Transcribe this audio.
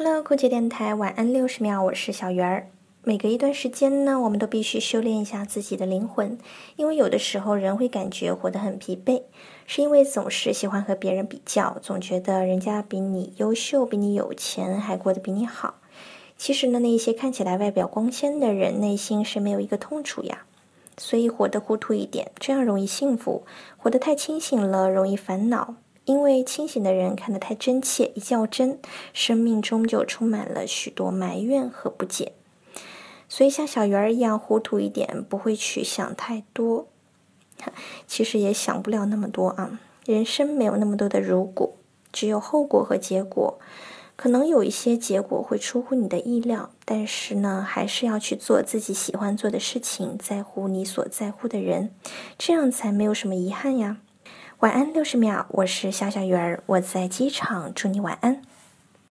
Hello，酷姐电台晚安六十秒，我是小鱼儿。每隔一段时间呢，我们都必须修炼一下自己的灵魂，因为有的时候人会感觉活得很疲惫，是因为总是喜欢和别人比较，总觉得人家比你优秀，比你有钱，还过得比你好。其实呢，那些看起来外表光鲜的人，内心是没有一个痛楚呀。所以活得糊涂一点，这样容易幸福；活得太清醒了，容易烦恼。因为清醒的人看得太真切，一较真，生命中就充满了许多埋怨和不解。所以像小鱼儿一样糊涂一点，不会去想太多。其实也想不了那么多啊，人生没有那么多的如果，只有后果和结果。可能有一些结果会出乎你的意料，但是呢，还是要去做自己喜欢做的事情，在乎你所在乎的人，这样才没有什么遗憾呀。晚安，六十秒，我是小小鱼儿，我在机场，祝你晚安。